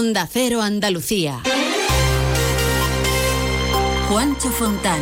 Onda Cero Andalucía. Juancho Fontán.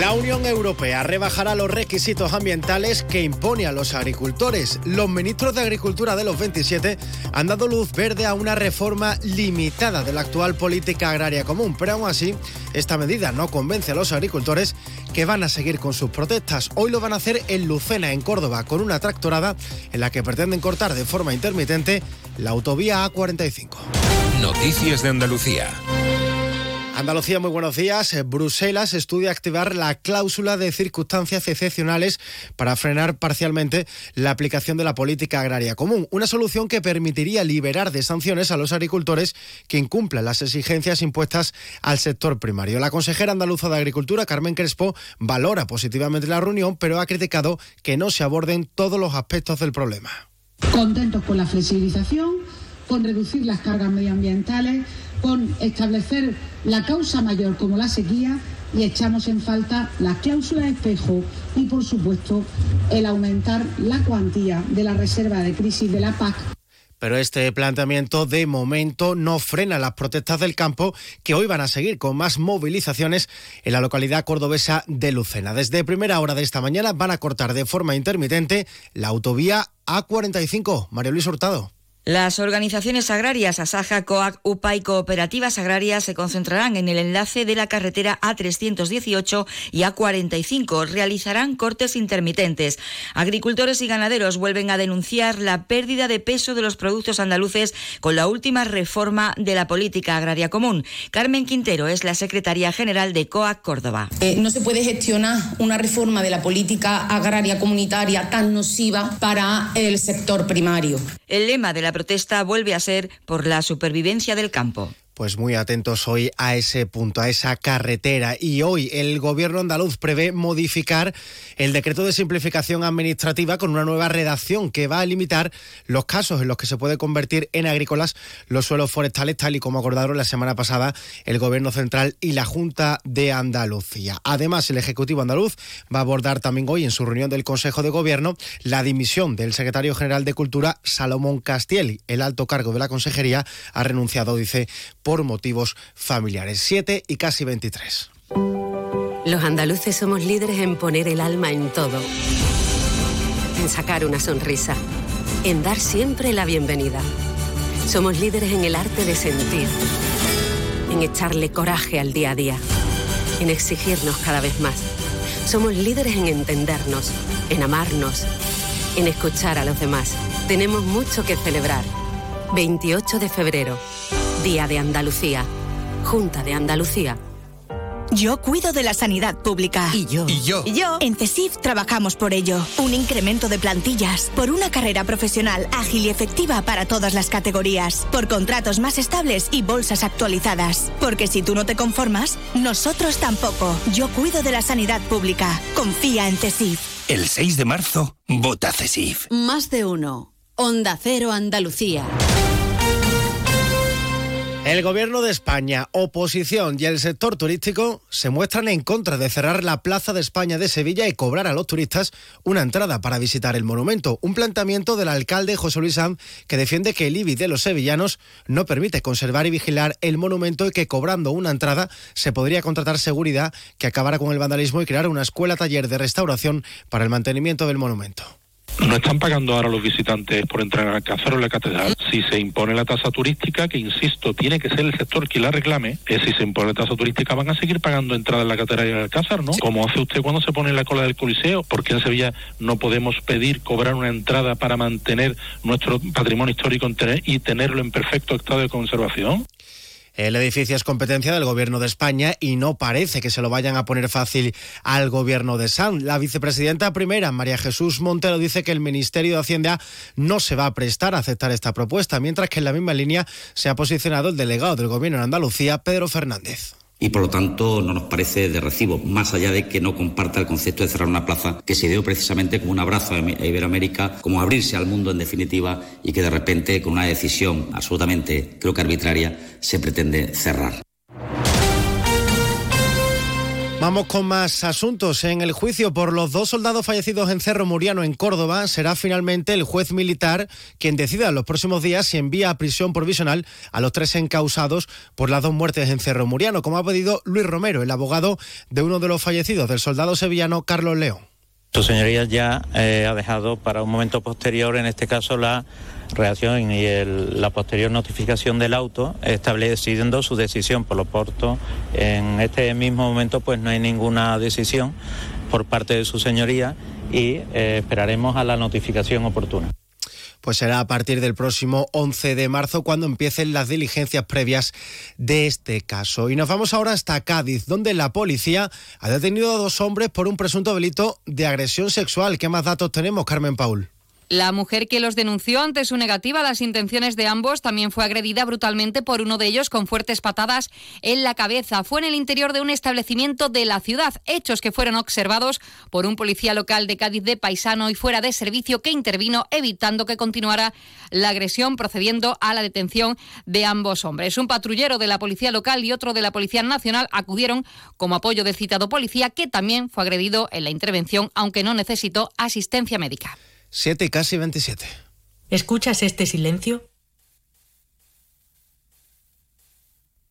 La Unión Europea rebajará los requisitos ambientales que impone a los agricultores. Los ministros de Agricultura de los 27 han dado luz verde a una reforma limitada de la actual política agraria común, pero aún así esta medida no convence a los agricultores que van a seguir con sus protestas. Hoy lo van a hacer en Lucena, en Córdoba, con una tractorada en la que pretenden cortar de forma intermitente la autovía A45. Noticias de Andalucía. Andalucía, muy buenos días. Eh, Bruselas estudia activar la cláusula de circunstancias excepcionales para frenar parcialmente la aplicación de la política agraria común. Una solución que permitiría liberar de sanciones a los agricultores que incumplan las exigencias impuestas al sector primario. La consejera andaluza de Agricultura, Carmen Crespo, valora positivamente la reunión, pero ha criticado que no se aborden todos los aspectos del problema. Contentos con la flexibilización, con reducir las cargas medioambientales con establecer la causa mayor como la sequía y echamos en falta las cláusulas espejo y, por supuesto, el aumentar la cuantía de la reserva de crisis de la PAC pero este planteamiento de momento no frena las protestas del campo que hoy van a seguir con más movilizaciones en la localidad cordobesa de Lucena. Desde primera hora de esta mañana van a cortar de forma intermitente la autovía A45. Mario Luis Hurtado. Las organizaciones agrarias Asaja, COAC, UPA y cooperativas agrarias se concentrarán en el enlace de la carretera A318 y A45. Realizarán cortes intermitentes. Agricultores y ganaderos vuelven a denunciar la pérdida de peso de los productos andaluces con la última reforma de la política agraria común. Carmen Quintero es la secretaria general de COAC Córdoba. Eh, no se puede gestionar una reforma de la política agraria comunitaria tan nociva para el sector primario. El lema de la protesta vuelve a ser por la supervivencia del campo. Pues muy atentos hoy a ese punto, a esa carretera. Y hoy el gobierno andaluz prevé modificar el decreto de simplificación administrativa con una nueva redacción que va a limitar los casos en los que se puede convertir en agrícolas los suelos forestales, tal y como acordaron la semana pasada el gobierno central y la Junta de Andalucía. Además, el Ejecutivo andaluz va a abordar también hoy en su reunión del Consejo de Gobierno la dimisión del secretario general de Cultura, Salomón Castiel. El alto cargo de la consejería ha renunciado, dice, por motivos familiares. 7 y casi 23. Los andaluces somos líderes en poner el alma en todo. En sacar una sonrisa. En dar siempre la bienvenida. Somos líderes en el arte de sentir. En echarle coraje al día a día. En exigirnos cada vez más. Somos líderes en entendernos, en amarnos, en escuchar a los demás. Tenemos mucho que celebrar. 28 de febrero, Día de Andalucía. Junta de Andalucía. Yo cuido de la sanidad pública. Y yo. Y yo. Y yo. En CESIF trabajamos por ello. Un incremento de plantillas. Por una carrera profesional ágil y efectiva para todas las categorías. Por contratos más estables y bolsas actualizadas. Porque si tú no te conformas, nosotros tampoco. Yo cuido de la sanidad pública. Confía en CESIF. El 6 de marzo, vota CESIF. Más de uno. Onda Cero Andalucía. El gobierno de España, oposición y el sector turístico se muestran en contra de cerrar la Plaza de España de Sevilla y cobrar a los turistas una entrada para visitar el monumento. Un planteamiento del alcalde José Luis Sanz que defiende que el IBI de los sevillanos no permite conservar y vigilar el monumento y que cobrando una entrada se podría contratar seguridad que acabara con el vandalismo y crear una escuela taller de restauración para el mantenimiento del monumento. No están pagando ahora los visitantes por entrar al Alcázar o la catedral. Si se impone la tasa turística, que insisto, tiene que ser el sector quien la reclame, es si se impone la tasa turística van a seguir pagando entrada en la catedral y el Alcázar, ¿no? Como hace usted cuando se pone en la cola del Coliseo, porque en Sevilla no podemos pedir cobrar una entrada para mantener nuestro patrimonio histórico y tenerlo en perfecto estado de conservación. El edificio es competencia del Gobierno de España y no parece que se lo vayan a poner fácil al Gobierno de San. La vicepresidenta primera, María Jesús Montero, dice que el Ministerio de Hacienda no se va a prestar a aceptar esta propuesta, mientras que en la misma línea se ha posicionado el delegado del Gobierno en Andalucía, Pedro Fernández y por lo tanto no nos parece de recibo, más allá de que no comparta el concepto de cerrar una plaza que se dio precisamente como un abrazo a Iberoamérica, como abrirse al mundo en definitiva y que de repente con una decisión absolutamente creo que arbitraria se pretende cerrar. Vamos con más asuntos. En el juicio por los dos soldados fallecidos en Cerro Muriano, en Córdoba, será finalmente el juez militar quien decida en los próximos días si envía a prisión provisional a los tres encausados por las dos muertes en Cerro Muriano, como ha pedido Luis Romero, el abogado de uno de los fallecidos, del soldado sevillano Carlos León. Su señoría ya eh, ha dejado para un momento posterior, en este caso, la reacción y la posterior notificación del auto, estableciendo su decisión. Por lo tanto, en este mismo momento, pues no hay ninguna decisión por parte de su señoría y eh, esperaremos a la notificación oportuna pues será a partir del próximo 11 de marzo cuando empiecen las diligencias previas de este caso. Y nos vamos ahora hasta Cádiz, donde la policía ha detenido a dos hombres por un presunto delito de agresión sexual. ¿Qué más datos tenemos, Carmen Paul? La mujer que los denunció ante su negativa a las intenciones de ambos también fue agredida brutalmente por uno de ellos con fuertes patadas en la cabeza. Fue en el interior de un establecimiento de la ciudad, hechos que fueron observados por un policía local de Cádiz de paisano y fuera de servicio que intervino evitando que continuara la agresión, procediendo a la detención de ambos hombres. Un patrullero de la policía local y otro de la Policía Nacional acudieron como apoyo del citado policía que también fue agredido en la intervención, aunque no necesitó asistencia médica. 7 y casi 27. ¿Escuchas este silencio?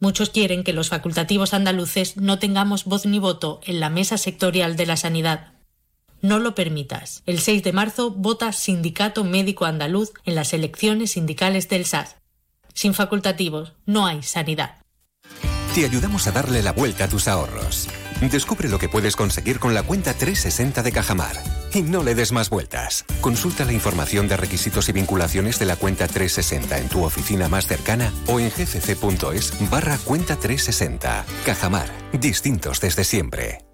Muchos quieren que los facultativos andaluces no tengamos voz ni voto en la mesa sectorial de la sanidad. No lo permitas. El 6 de marzo vota Sindicato Médico Andaluz en las elecciones sindicales del SAS. Sin facultativos no hay sanidad. Te ayudamos a darle la vuelta a tus ahorros. Descubre lo que puedes conseguir con la cuenta 360 de Cajamar. Y no le des más vueltas. Consulta la información de requisitos y vinculaciones de la cuenta 360 en tu oficina más cercana o en gcc.es barra cuenta 360. Cajamar. Distintos desde siempre.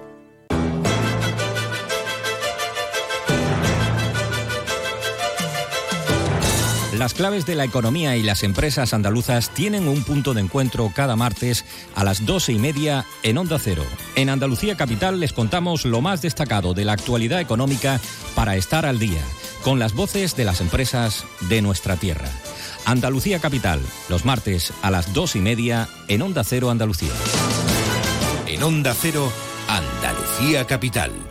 Las claves de la economía y las empresas andaluzas tienen un punto de encuentro cada martes a las doce y media en Onda Cero. En Andalucía Capital les contamos lo más destacado de la actualidad económica para estar al día, con las voces de las empresas de nuestra tierra. Andalucía Capital, los martes a las dos y media en Onda Cero Andalucía. En Onda Cero, Andalucía Capital.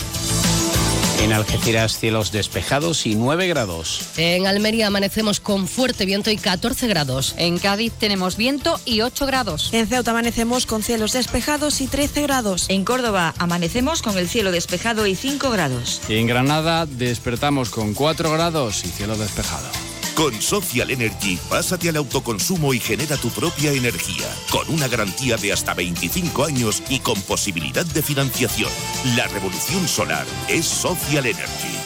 En Algeciras cielos despejados y 9 grados. En Almería amanecemos con fuerte viento y 14 grados. En Cádiz tenemos viento y 8 grados. En Ceuta amanecemos con cielos despejados y 13 grados. En Córdoba amanecemos con el cielo despejado y 5 grados. Y en Granada despertamos con 4 grados y cielo despejado. Con Social Energy, pásate al autoconsumo y genera tu propia energía, con una garantía de hasta 25 años y con posibilidad de financiación. La revolución solar es Social Energy.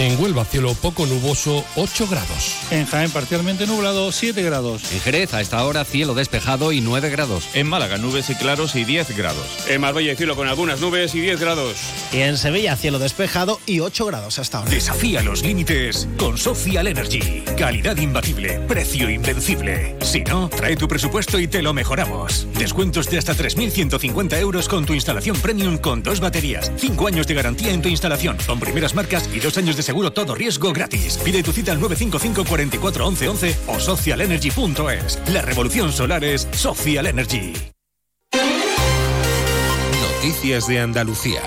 En Huelva, cielo poco nuboso, 8 grados. En Jaén, parcialmente nublado, 7 grados. En Jerez, a esta hora, cielo despejado y 9 grados. En Málaga, nubes y claros y 10 grados. En Marbella, cielo con algunas nubes y 10 grados. Y en Sevilla, cielo despejado y 8 grados hasta ahora. Desafía los límites con Social Energy. Calidad imbatible, precio invencible. Si no, trae tu presupuesto y te lo mejoramos. Descuentos de hasta 3.150 euros con tu instalación premium con dos baterías. 5 años de garantía en tu instalación, con primeras marcas y 2 años de seguro todo riesgo gratis. Pide tu cita al 955 44 11 11 o socialenergy.es. La revolución solar es Social Energy. Noticias de Andalucía.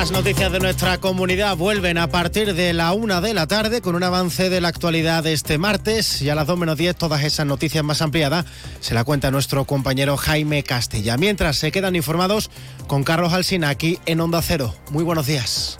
Más noticias de nuestra comunidad vuelven a partir de la una de la tarde con un avance de la actualidad este martes y a las 2 menos 10 todas esas noticias más ampliadas se la cuenta nuestro compañero Jaime Castella. Mientras se quedan informados con Carlos Alsina aquí en Onda Cero. Muy buenos días.